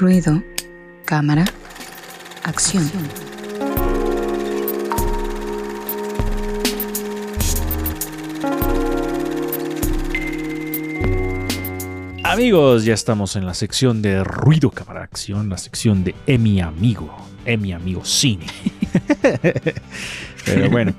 Ruido, cámara, acción. Amigos, ya estamos en la sección de ruido cámara acción, la sección de Emi Amigo, Emi Amigo Cine. Pero bueno,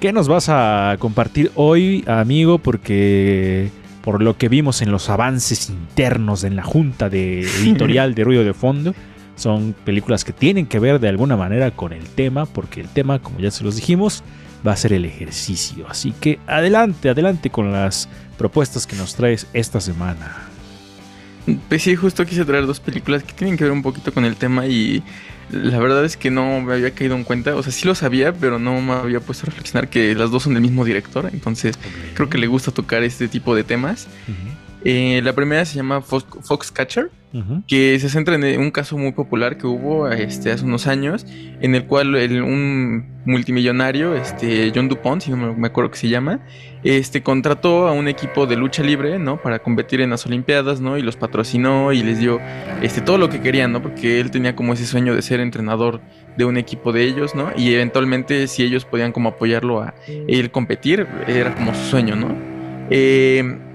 ¿qué nos vas a compartir hoy, amigo? Porque por lo que vimos en los avances internos en la junta de editorial de ruido de fondo, son películas que tienen que ver de alguna manera con el tema, porque el tema, como ya se los dijimos, va a ser el ejercicio. Así que adelante, adelante con las propuestas que nos traes esta semana. Pues sí, justo quise traer dos películas que tienen que ver un poquito con el tema y la verdad es que no me había caído en cuenta. O sea, sí lo sabía, pero no me había puesto a reflexionar que las dos son del mismo director. Entonces, creo que le gusta tocar este tipo de temas. Eh, la primera se llama Foxcatcher, que se centra en un caso muy popular que hubo este, hace unos años, en el cual un multimillonario, este, John Dupont, si no me acuerdo que se llama, este, contrató a un equipo de lucha libre, ¿no? Para competir en las Olimpiadas, ¿no? Y los patrocinó y les dio este, todo lo que querían, ¿no? Porque él tenía como ese sueño de ser entrenador de un equipo de ellos, ¿no? Y eventualmente si ellos podían como apoyarlo a él competir, era como su sueño, ¿no? Eh,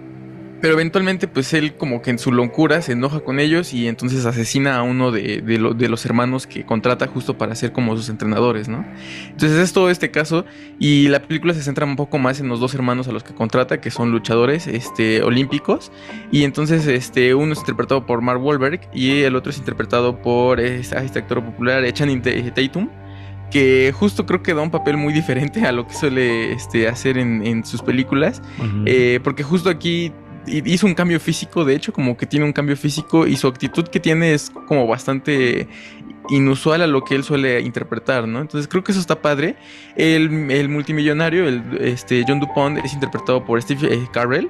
pero eventualmente, pues él como que en su locura se enoja con ellos y entonces asesina a uno de, los hermanos que contrata justo para ser como sus entrenadores, ¿no? Entonces es todo este caso y la película se centra un poco más en los dos hermanos a los que contrata, que son luchadores este, olímpicos. Y entonces este, uno es interpretado por Mark Wahlberg y el otro es interpretado por este, actor popular Channing Tatum que justo creo que da un papel muy diferente a lo que suele este, hacer en, sus películas. Eh, porque justo aquí hizo un cambio físico, de hecho, como que tiene un cambio físico y su actitud que tiene es como bastante inusual a lo que él suele interpretar, ¿no? Entonces creo que eso está padre. El, el multimillonario, el, este, John Dupont, es interpretado por Steve eh, Carell,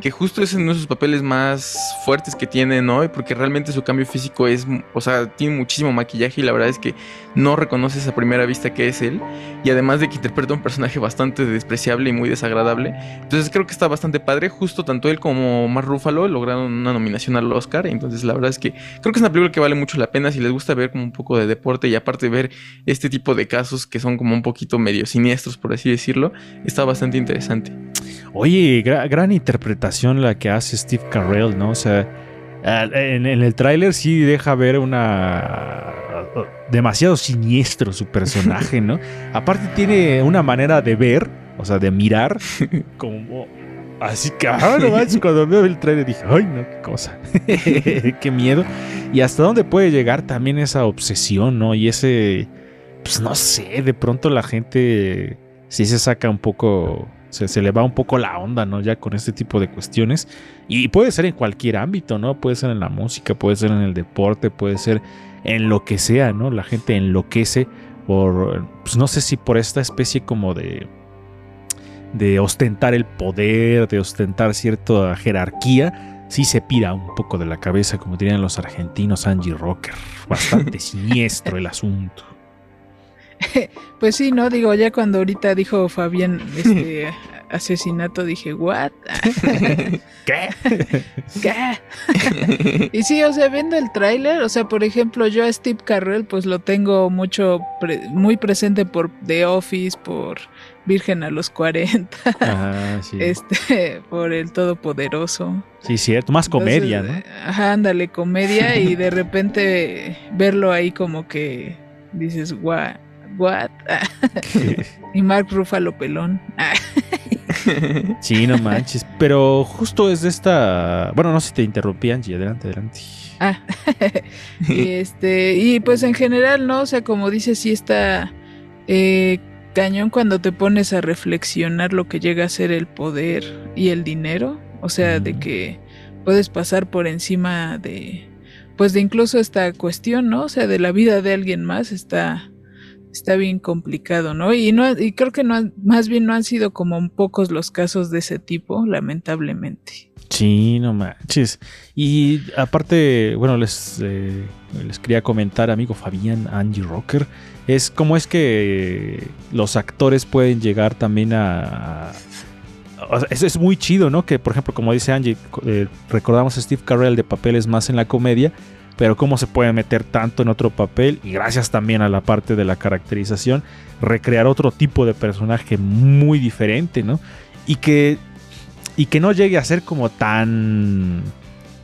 que justo es uno de sus papeles más fuertes que tiene, ¿no? Porque realmente su cambio físico es, o sea, tiene muchísimo maquillaje y la verdad es que no reconoces a primera vista que es él. Y además de que interpreta un personaje bastante despreciable y muy desagradable. Entonces creo que está bastante padre. Justo tanto él como Mark Ruffalo lograron una nominación al Oscar. Entonces la verdad es que creo que es una película que vale mucho la pena si les gusta ver como un poco de deporte y aparte ver este tipo de casos que son como un poquito medio siniestros, por así decirlo, está bastante interesante. Oye, gran interpretación la que hace Steve Carell, ¿no? O sea, en, el tráiler sí deja ver una... demasiado siniestro su personaje, ¿no? Aparte tiene una manera de ver, o sea, de mirar, como Así que, ah, no cuando veo el trailer dije, ay, no, qué cosa. qué miedo. Y hasta dónde puede llegar también esa obsesión, ¿no? Y ese, pues no sé, de pronto la gente sí se saca un poco, se, se le va un poco la onda, ¿no? Ya con este tipo de cuestiones. Y puede ser en cualquier ámbito, ¿no? Puede ser en la música, puede ser en el deporte, puede ser en lo que sea, ¿no? La gente enloquece por, pues no sé si por esta especie como de de ostentar el poder, de ostentar cierta jerarquía, sí se pira un poco de la cabeza, como dirían los argentinos Angie Rocker. Bastante siniestro el asunto. Pues sí, ¿no? Digo, ya cuando ahorita dijo Fabián este asesinato, dije, ¿what? ¿Qué? ¿Qué? y sí, o sea, viendo el tráiler, o sea, por ejemplo, yo a Steve Carrell, pues lo tengo mucho, muy presente por The Office, por Virgen a los 40. Este, por el Todopoderoso. Sí, cierto, más comedia, ¿no? Ajá, ándale, comedia y de repente verlo ahí como que dices, what, what? y Mark Ruffalo pelón. sí, no manches, pero justo es de esta, bueno, no sé si te interrumpí Angie, adelante, adelante. Ah, y este, y pues en general, ¿no? O sea, como dices, sí está eh, cañón cuando te pones a reflexionar lo que llega a ser el poder y el dinero. O sea, de que puedes pasar por encima de, pues de incluso esta cuestión, ¿no? O sea, de la vida de alguien más está, está bien complicado, ¿no? Y no, y creo que no, más bien no han sido como pocos los casos de ese tipo, lamentablemente. Sí, no manches. Y aparte, bueno, les, eh, les quería comentar, amigo Fabián Angie Rocker, es cómo es que los actores pueden llegar también a... eso es muy chido, ¿no? Que, por ejemplo, como dice Angie, eh, recordamos a Steve Carell de papeles más en la comedia, pero cómo se puede meter tanto en otro papel y gracias también a la parte de la caracterización, recrear otro tipo de personaje muy diferente, ¿no? Y que, y que no llegue a ser como tan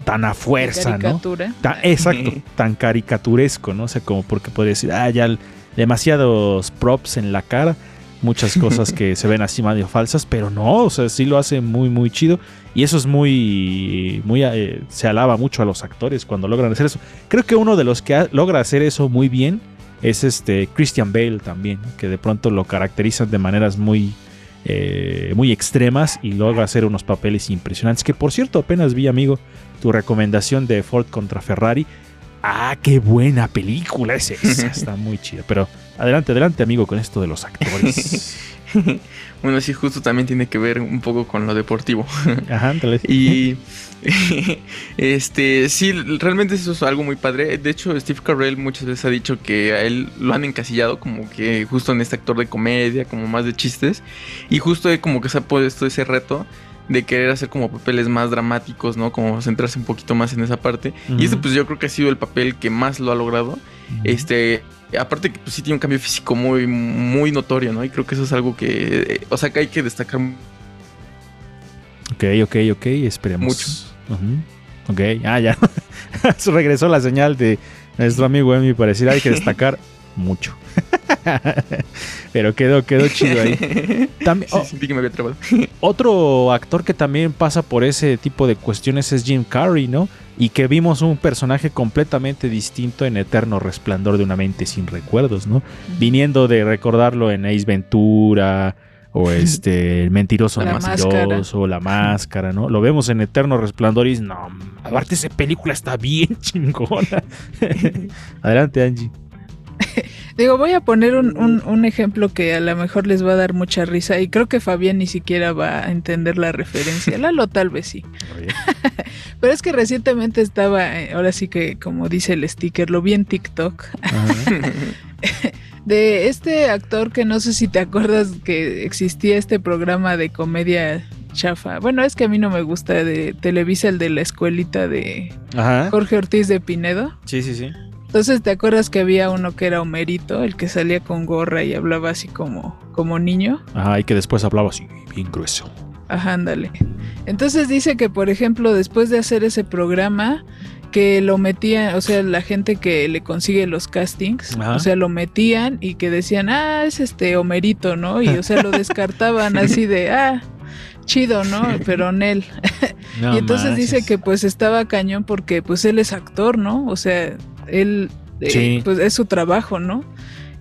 tan a fuerza, Caricatura. ¿no? Tan- exacto, tan caricaturesco, ¿no? O sea, como porque puede decir, ah, ya demasiados props en la cara, muchas cosas que se ven así medio falsas, pero no, o sea, sí lo hace muy, muy chido. Y eso es muy, muy, eh, se alaba mucho a los actores cuando logran hacer eso. Creo que uno de los que logra hacer eso muy bien es este Christian Bale también, que de pronto lo caracterizan de maneras muy, eh, muy extremas y logra hacer unos papeles impresionantes. Que por cierto, apenas vi, amigo, tu recomendación de Ford contra Ferrari. Ah, qué buena película es esa. Está muy chida. Pero adelante, adelante, amigo, con esto de los actores. bueno, sí, justo también tiene que ver un poco con lo deportivo. Ajá, ándale. Y este, sí, realmente eso es algo muy padre. De hecho, Steve Carell muchas veces ha dicho que a él lo han encasillado como que justo en este actor de comedia, como más de chistes. Y justo como que se ha puesto ese reto de querer hacer como papeles más dramáticos, ¿no? Como centrarse un poquito más en esa parte. Y este pues yo creo que ha sido el papel que más lo ha logrado. Este, aparte que pues sí tiene un cambio físico muy, muy notorio, ¿no? Y creo que eso es algo que, eh, o sea, que hay que destacar Ok, ok, ok, esperemos. Mucho. Ujú. Ok, ah, ya. Regresó la señal de nuestro amigo Emi para decir hay que destacar mucho. Pero quedó, quedó chido ahí. También, Sí, oh, sentí que me había trabado. otro actor que también pasa por ese tipo de cuestiones es Jim Carrey, ¿no? Y que vimos un personaje completamente distinto en Eterno Resplandor de una mente sin recuerdos, ¿no? Viniendo de recordarlo en Ace Ventura o este el mentiroso La mentiroso, la máscara, ¿no? Lo vemos en Eterno Resplandor y no, aparte esa película está bien chingona. Adelante, Angie. Digo, voy a poner un, un- un ejemplo que a lo mejor les va a dar mucha risa y creo que Fabián ni siquiera va a entender la referencia. Lalo tal vez sí. Pero es que recientemente estaba, eh, ahora sí que como dice el sticker, lo vi en TikTok, de este actor que no sé si te acuerdas que existía este programa de comedia chafa. Bueno, es que a mí no me gusta de Televisa, el de la escuelita de Ajá. Jorge Ortiz de Pinedo. Sí, sí, sí. Entonces, ¿te acuerdas que había uno que era Homerito, el que salía con gorra y hablaba así como, como niño? Ajá, y que después hablaba así, bien grueso. Ajá, ándale. Entonces dice que, por ejemplo, después de hacer ese programa, que lo metían, o sea, la gente que le consigue los castings, Ajá. o sea, lo metían y que decían, ah, es este Homerito, ¿no? Y, o sea, lo descartaban así de, ah, chido, ¿no? Pero en él. No y entonces dice que pues estaba cañón porque pues él es actor, ¿no? O sea, él eh, pues es su trabajo, ¿no?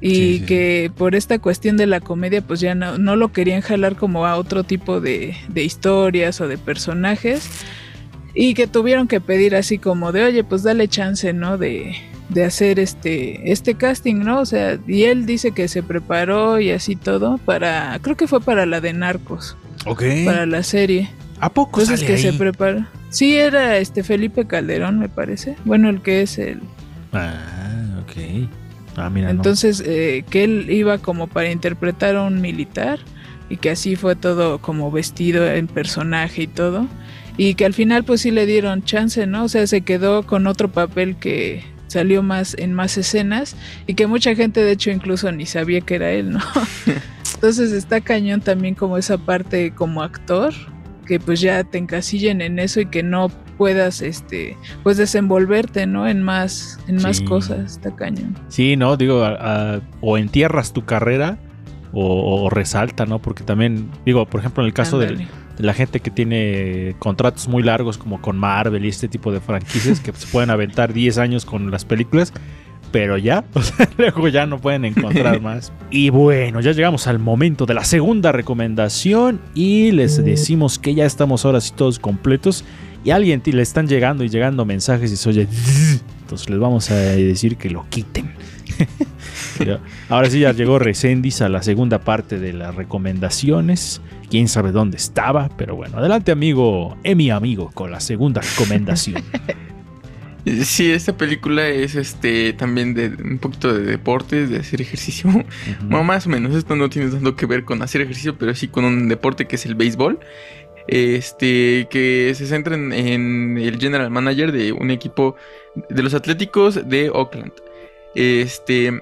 Y Sí, sí, que por esta cuestión de la comedia pues ya no, no lo querían jalar como a otro tipo de, de historias o de personajes y que tuvieron que pedir así como de oye pues dale chance, ¿no? De, de hacer este, este casting, ¿no? O sea, y él dice que se preparó y así todo para, creo que fue para la de Narcos, Ok. para la serie. ¿A poco Entonces sale que se ahí? prepara. Sí, era este Felipe Calderón, me parece. Bueno, el que es el. Ah, ok. Ah, mira. Entonces, eh, que él iba como para interpretar a un militar y que así fue todo como vestido en personaje y todo. Y que al final pues sí le dieron chance, ¿no? O sea, se quedó con otro papel que salió más en más escenas y que mucha gente de hecho incluso ni sabía que era él, ¿no? Entonces está cañón también como esa parte como actor que pues ya te encasillen en eso y que no puedas este pues desenvolverte, ¿no? En más en más Sí. cosas, está cañón. Sí, no, digo, a- a- o entierras tu carrera o, o resalta, ¿no? Porque también, digo, por ejemplo, en el caso del- de la gente que tiene contratos muy largos como con Marvel y este tipo de franquicias que se pueden aventar 10 años con las películas, pero ya, o sea, luego ya no pueden encontrar más. Y bueno, ya llegamos al momento de la segunda recomendación y les decimos que ya estamos ahora sí todos completos y a alguien le están llegando y llegando mensajes y se oye... Entonces les vamos a decir que lo quiten. Ahora sí ya llegó Resendis a la segunda parte de las recomendaciones. Quién sabe dónde estaba, pero bueno, adelante amigo, Emi amigo, con la segunda recomendación. Sí, esta película es este también de un poquito de deportes, de hacer ejercicio. Bueno, más o menos, esto no tiene tanto que ver con hacer ejercicio, pero sí con un deporte que es el béisbol. este, que se centra en, en el general manager de un equipo de los Atléticos de Oakland. Este es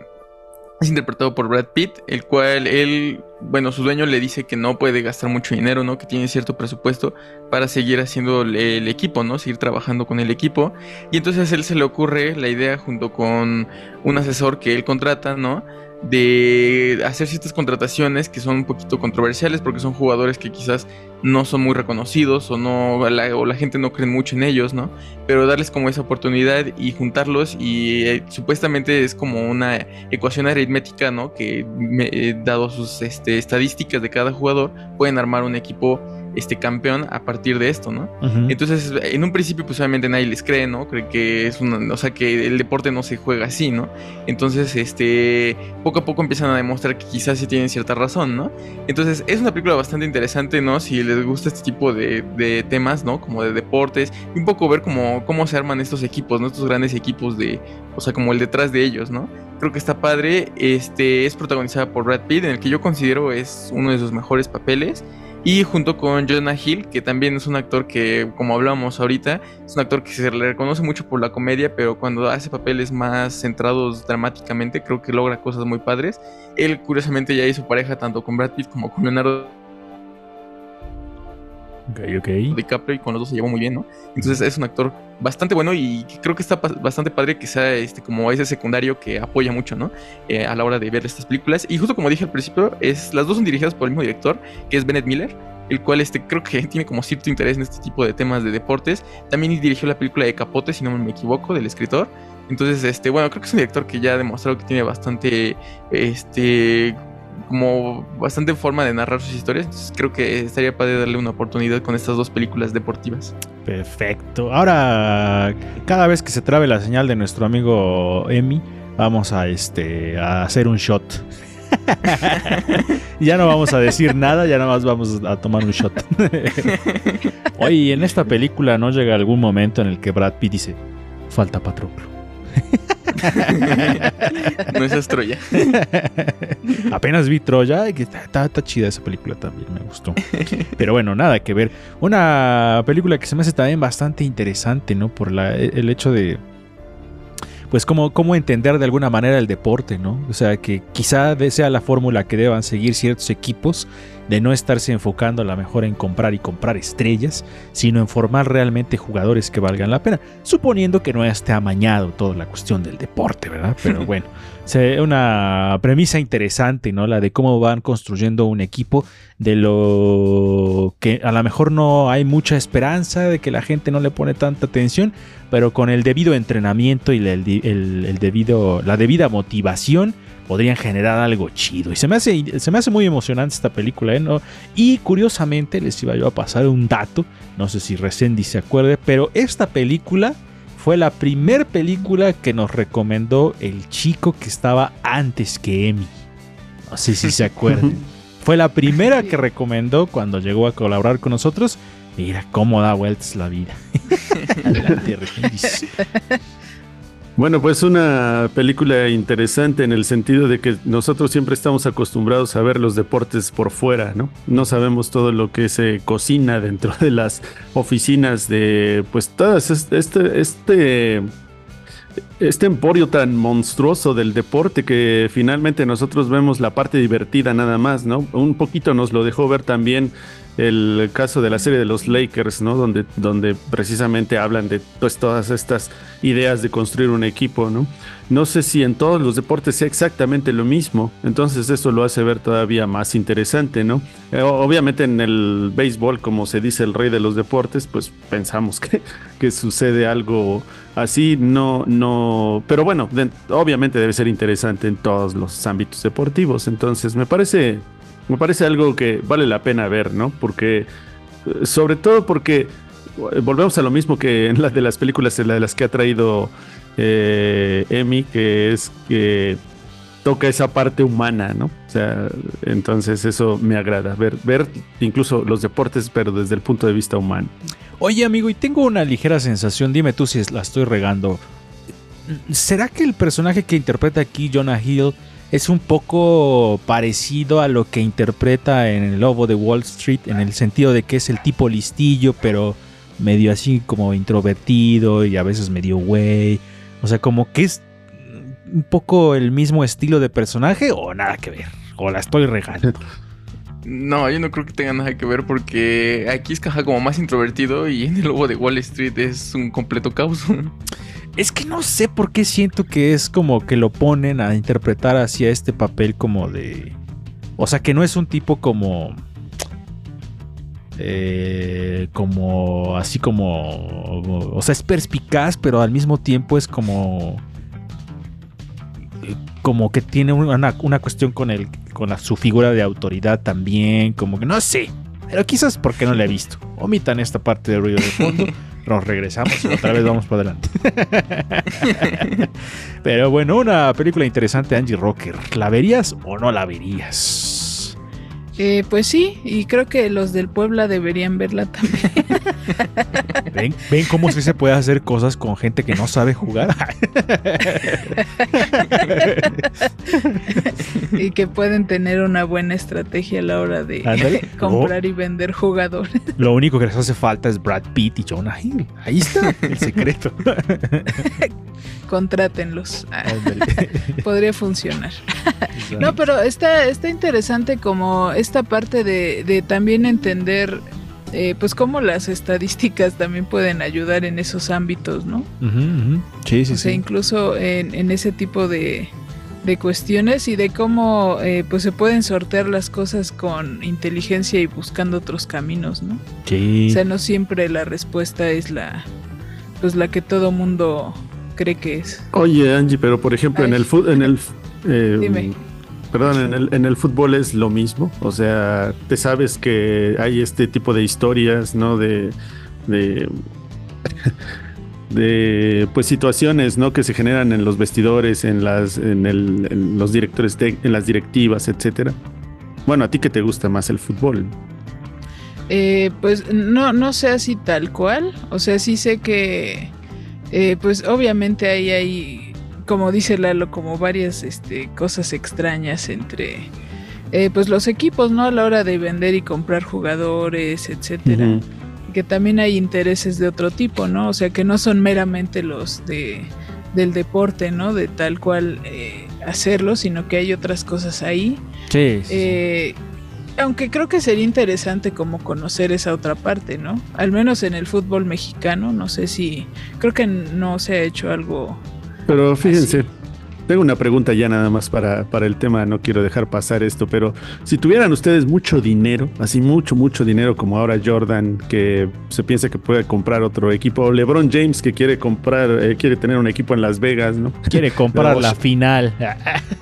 interpretado por Brad Pitt, el cual él, bueno, su dueño le dice que no puede gastar mucho dinero, ¿no? Que tiene cierto presupuesto para seguir haciendo el equipo, ¿no? Seguir trabajando con el equipo. Y entonces él se le ocurre la idea junto con un asesor que él contrata, ¿no? de hacer ciertas contrataciones que son un poquito controversiales porque son jugadores que quizás no son muy reconocidos o no la, o la gente no cree mucho en ellos, ¿no? Pero darles como esa oportunidad y juntarlos y eh, supuestamente es como una ecuación aritmética, ¿no? Que eh, dado sus este, estadísticas de cada jugador pueden armar un equipo este campeón a partir de esto, ¿no? Entonces, en un principio, pues obviamente nadie les cree, ¿no? Cree que es una, o sea, que el deporte no se juega así, ¿no? Entonces, este, poco a poco empiezan a demostrar que quizás sí tienen cierta razón, ¿no? Entonces, es una película bastante interesante, ¿no? Si les gusta este tipo de, de temas, ¿no? Como de deportes, y un poco ver cómo, cómo se arman estos equipos, ¿no? Estos grandes equipos de, o sea, como el detrás de ellos, ¿no? Creo que está padre, este, es protagonizada por Brad Pitt, en el que yo considero es uno de sus mejores papeles. Y junto con Jonah Hill, que también es un actor que, como hablábamos ahorita, es un actor que se le reconoce mucho por la comedia, pero cuando hace papeles más centrados dramáticamente, creo que logra cosas muy padres. Él, curiosamente, ya hizo pareja tanto con Brad Pitt como con Leonardo Ok, ok. DiCaprio y con los dos se llevó muy bien, ¿no? Entonces es un actor bastante bueno y creo que está bastante padre que sea este como ese secundario que apoya mucho, ¿no? Eh, a la hora de ver estas películas. Y justo como dije al principio, es, las dos son dirigidas por el mismo director, que es Bennett Miller, el cual este, creo que tiene como cierto interés en este tipo de temas de deportes. También dirigió la película de Capote, si no me equivoco, del escritor. Entonces, este, bueno, creo que es un director que ya ha demostrado que tiene bastante, este, como bastante forma de narrar sus historias. Entonces creo que estaría padre darle una oportunidad con estas dos películas deportivas. Perfecto. Ahora, cada vez que se trabe la señal de nuestro amigo Emi, vamos a este a hacer un shot. ya no vamos a decir nada, ya nada más vamos a tomar un shot. Oye, en esta película no llega algún momento en el que Brad Pitt dice, falta Patroclo. no es Troya. Apenas vi Troya y que está, chida esa película también, me gustó. Pero bueno, nada que ver. Una película que se me hace también bastante interesante, ¿no? Por el hecho de. Pues cómo, cómo entender de alguna manera el deporte, ¿no? O sea, que quizá sea la fórmula que deban seguir ciertos equipos de no estarse enfocando a lo mejor en comprar y comprar estrellas, sino en formar realmente jugadores que valgan la pena, suponiendo que no esté amañado toda la cuestión del deporte, ¿verdad? Pero bueno, es una premisa interesante, ¿no? La de cómo van construyendo un equipo, de lo que a lo mejor no hay mucha esperanza, de que la gente no le pone tanta atención, pero con el debido entrenamiento y el debido, la debida motivación, podrían generar algo chido. Y se me hace, se me hace muy emocionante esta película. ¿eh? ¿No? Y curiosamente les iba yo a pasar un dato, no sé si Resendi se acuerde, pero esta película fue la primer película que nos recomendó el chico que estaba antes que Emi. No sé si se acuerdan. fue la primera que recomendó cuando llegó a colaborar con nosotros. Mira cómo da vueltas la vida. Adelante, bueno, pues una película interesante en el sentido de que nosotros siempre estamos acostumbrados a ver los deportes por fuera, ¿no? No sabemos todo lo que se cocina dentro de las oficinas de, pues, todas este, este, este emporio tan monstruoso del deporte que finalmente nosotros vemos la parte divertida nada más, ¿no? Un poquito nos lo dejó ver también el caso de la serie de los Lakers, ¿no? Donde, donde precisamente hablan de pues, todas estas ideas de construir un equipo, ¿no? No sé si en todos los deportes sea exactamente lo mismo, entonces eso lo hace ver todavía más interesante, ¿no? Eh, obviamente en el béisbol, como se dice el rey de los deportes, pues pensamos que, que sucede algo así, no, no, pero bueno, obviamente debe ser interesante en todos los ámbitos deportivos, entonces me parece me parece algo que vale la pena ver, ¿no? Porque, eh, sobre todo porque eh, volvemos a lo mismo que en las de las películas de las que ha traído eh, Emmy, que es que toca esa parte humana, ¿no? O sea, entonces eso me agrada, ver, ver incluso los deportes, pero desde el punto de vista humano. Oye, amigo, y tengo una ligera sensación, dime tú si la estoy regando. ¿Será que el personaje que interpreta aquí Jonah Hill es un poco parecido a lo que interpreta en el Lobo de Wall Street, en el sentido de que es el tipo listillo, pero medio así como introvertido y a veces medio güey. O sea, como que es un poco el mismo estilo de personaje o nada que ver. O la estoy regando. No, yo no creo que tenga nada que ver porque aquí es caja como más introvertido y en el lobo de Wall Street es un completo caos. Es que no sé por qué siento que es como que lo ponen a interpretar hacia este papel como de... O sea, que no es un tipo como... Eh, como así como o sea es perspicaz pero al mismo tiempo es como como que tiene una, una cuestión con el con la- su figura de autoridad también como que no sé pero quizás porque no la he visto. Omitan esta parte de ruido de fondo nos regresamos y otra vez vamos para adelante pero bueno una película interesante Angie Rocker ¿la verías o no la verías? Eh, pues sí, y creo que los del Puebla deberían verla también. ¿Ven, ven cómo sí se puede hacer cosas con gente que no sabe jugar? y que pueden tener una buena estrategia a la hora de comprar y vender jugadores. Lo único que les hace falta es Brad Pitt y Jonah Hill. Ahí está el secreto. Contrátenlos. Podría funcionar. No, pero está, está interesante como esta parte de, de también entender eh, pues cómo las estadísticas también pueden ayudar en esos ámbitos, ¿no? Ujú. Sí, sí, o sea, sí. incluso en, en ese tipo de, de cuestiones y de cómo eh, pues se pueden sortear las cosas con inteligencia y buscando otros caminos, ¿no? Sí. O sea, no siempre la respuesta es la pues la que todo mundo cree que es. Oye, Angie, pero por ejemplo, en el fútbol, en el eh, Dime. Perdón, en el, en el fútbol es lo mismo. O sea, te sabes que hay este tipo de historias, ¿no? De, de, de pues situaciones, ¿no? Que se generan en los vestidores, en las, en, el, los directores, de- en las directivas, etcétera. Bueno, a ti que te gusta más el fútbol. Eh, pues no, no sé así tal cual. O sea, sí sé que, eh, pues obviamente ahí hay, como dice Lalo, como varias este, cosas extrañas entre, eh, pues los equipos, ¿no? A la hora de vender y comprar jugadores, etcétera. Que también hay intereses de otro tipo, ¿no? O sea, que no son meramente los de del deporte, ¿no? De tal cual eh, hacerlo, sino que hay otras cosas ahí. Sí. Eh, aunque creo que sería interesante como conocer esa otra parte, ¿no? Al menos en el fútbol mexicano, no sé si creo que no se ha hecho algo. Pero fíjense, Así. tengo una pregunta ya nada más para, para el tema, no quiero dejar pasar esto, pero si tuvieran ustedes mucho dinero, así mucho, mucho dinero como ahora Jordan, que se piensa que puede comprar otro equipo, o LeBron James que quiere comprar, eh, quiere tener un equipo en Las Vegas, ¿no? Quiere comprar la final.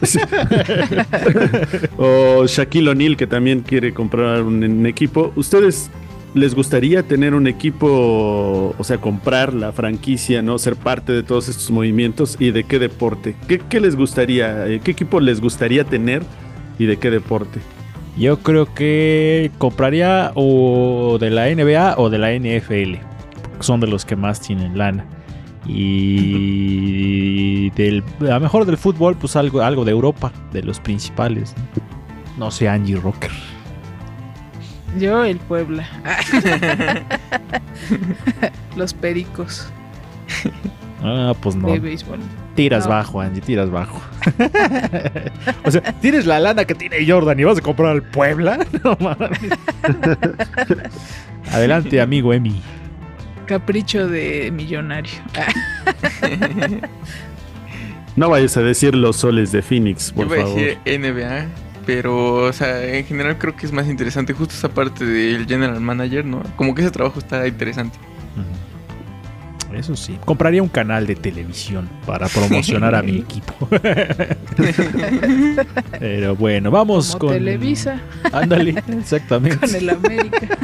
o Shaquille O'Neal que también quiere comprar un, un equipo, ¿ustedes les gustaría tener un equipo, o sea, comprar la franquicia, ¿no? Ser parte de todos estos movimientos y de qué deporte? ¿Qué, les gustaría, eh, qué equipo les gustaría tener y de qué deporte? Yo creo que compraría o de la NBA o de la NFL. Son de los que más tienen lana. Y del, a lo mejor del fútbol, pues algo, algo de Europa, de los principales. No, No sé, Angie Rocker. Yo el Puebla. Los pericos Ah, pues no. de béisbol. Tiras No. bajo, Angie, tiras bajo. o sea, tienes la lana que tiene Jordan y vas a comprar al Puebla. No mames. Adelante, amigo Emi. Capricho de millonario. No vayas a decir los soles de Phoenix, Yo por a favor. decir NBA, pero, o sea, en general creo que es más interesante justo esa parte del general manager, ¿no? Como que ese trabajo está interesante. Eso sí. Compraría un canal de televisión para promocionar a mi equipo. Pero bueno, vamos Como con. Televisa Ándale, exactamente. con el América.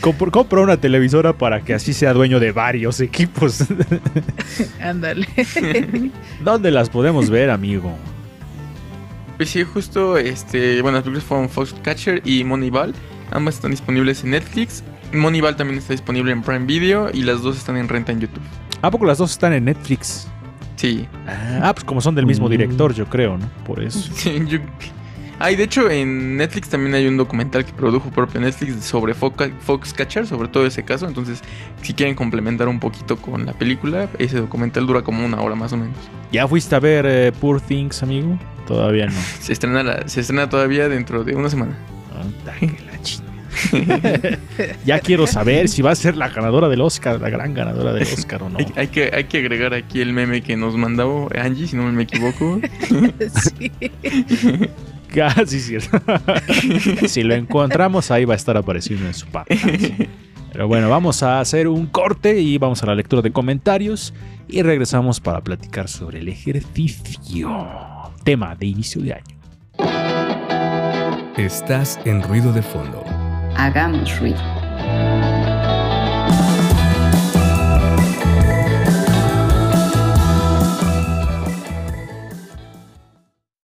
Compro, compro una televisora para que así sea dueño de varios equipos. Ándale. ¿Dónde las podemos ver, amigo? Pues sí, justo, este, bueno, las películas fueron Foxcatcher y Moneyball. Ambas están disponibles en Netflix. Moneyball también está disponible en Prime Video y las dos están en renta en YouTube. ¿A poco las dos están en Netflix? Sí. Ah, pues como son del mismo Mm. director, yo creo, ¿no? Por eso. Sí, yo- Ah, y de hecho en Netflix también hay un documental que produjo propio Netflix sobre Foxcatcher, sobre todo ese caso. Entonces, si quieren complementar un poquito con la película, ese documental dura como una hora más o menos. ¿Ya fuiste a ver eh, Poor Things, amigo? Todavía no. Se estrena, la- se estrena todavía dentro de una semana. Anda, que la ya quiero saber si va a ser la ganadora del Oscar, la gran ganadora del Oscar o no. Hay, hay que, hay que agregar aquí el meme que nos mandó Angie, si no me equivoco. Sí. Casi cierto. si lo encontramos, ahí va a estar apareciendo en su pantalla. Pero bueno, vamos a hacer un corte y vamos a la lectura de comentarios y regresamos para platicar sobre el ejercicio. Tema de inicio de año. Estás en ruido de fondo. Hagamos ruido.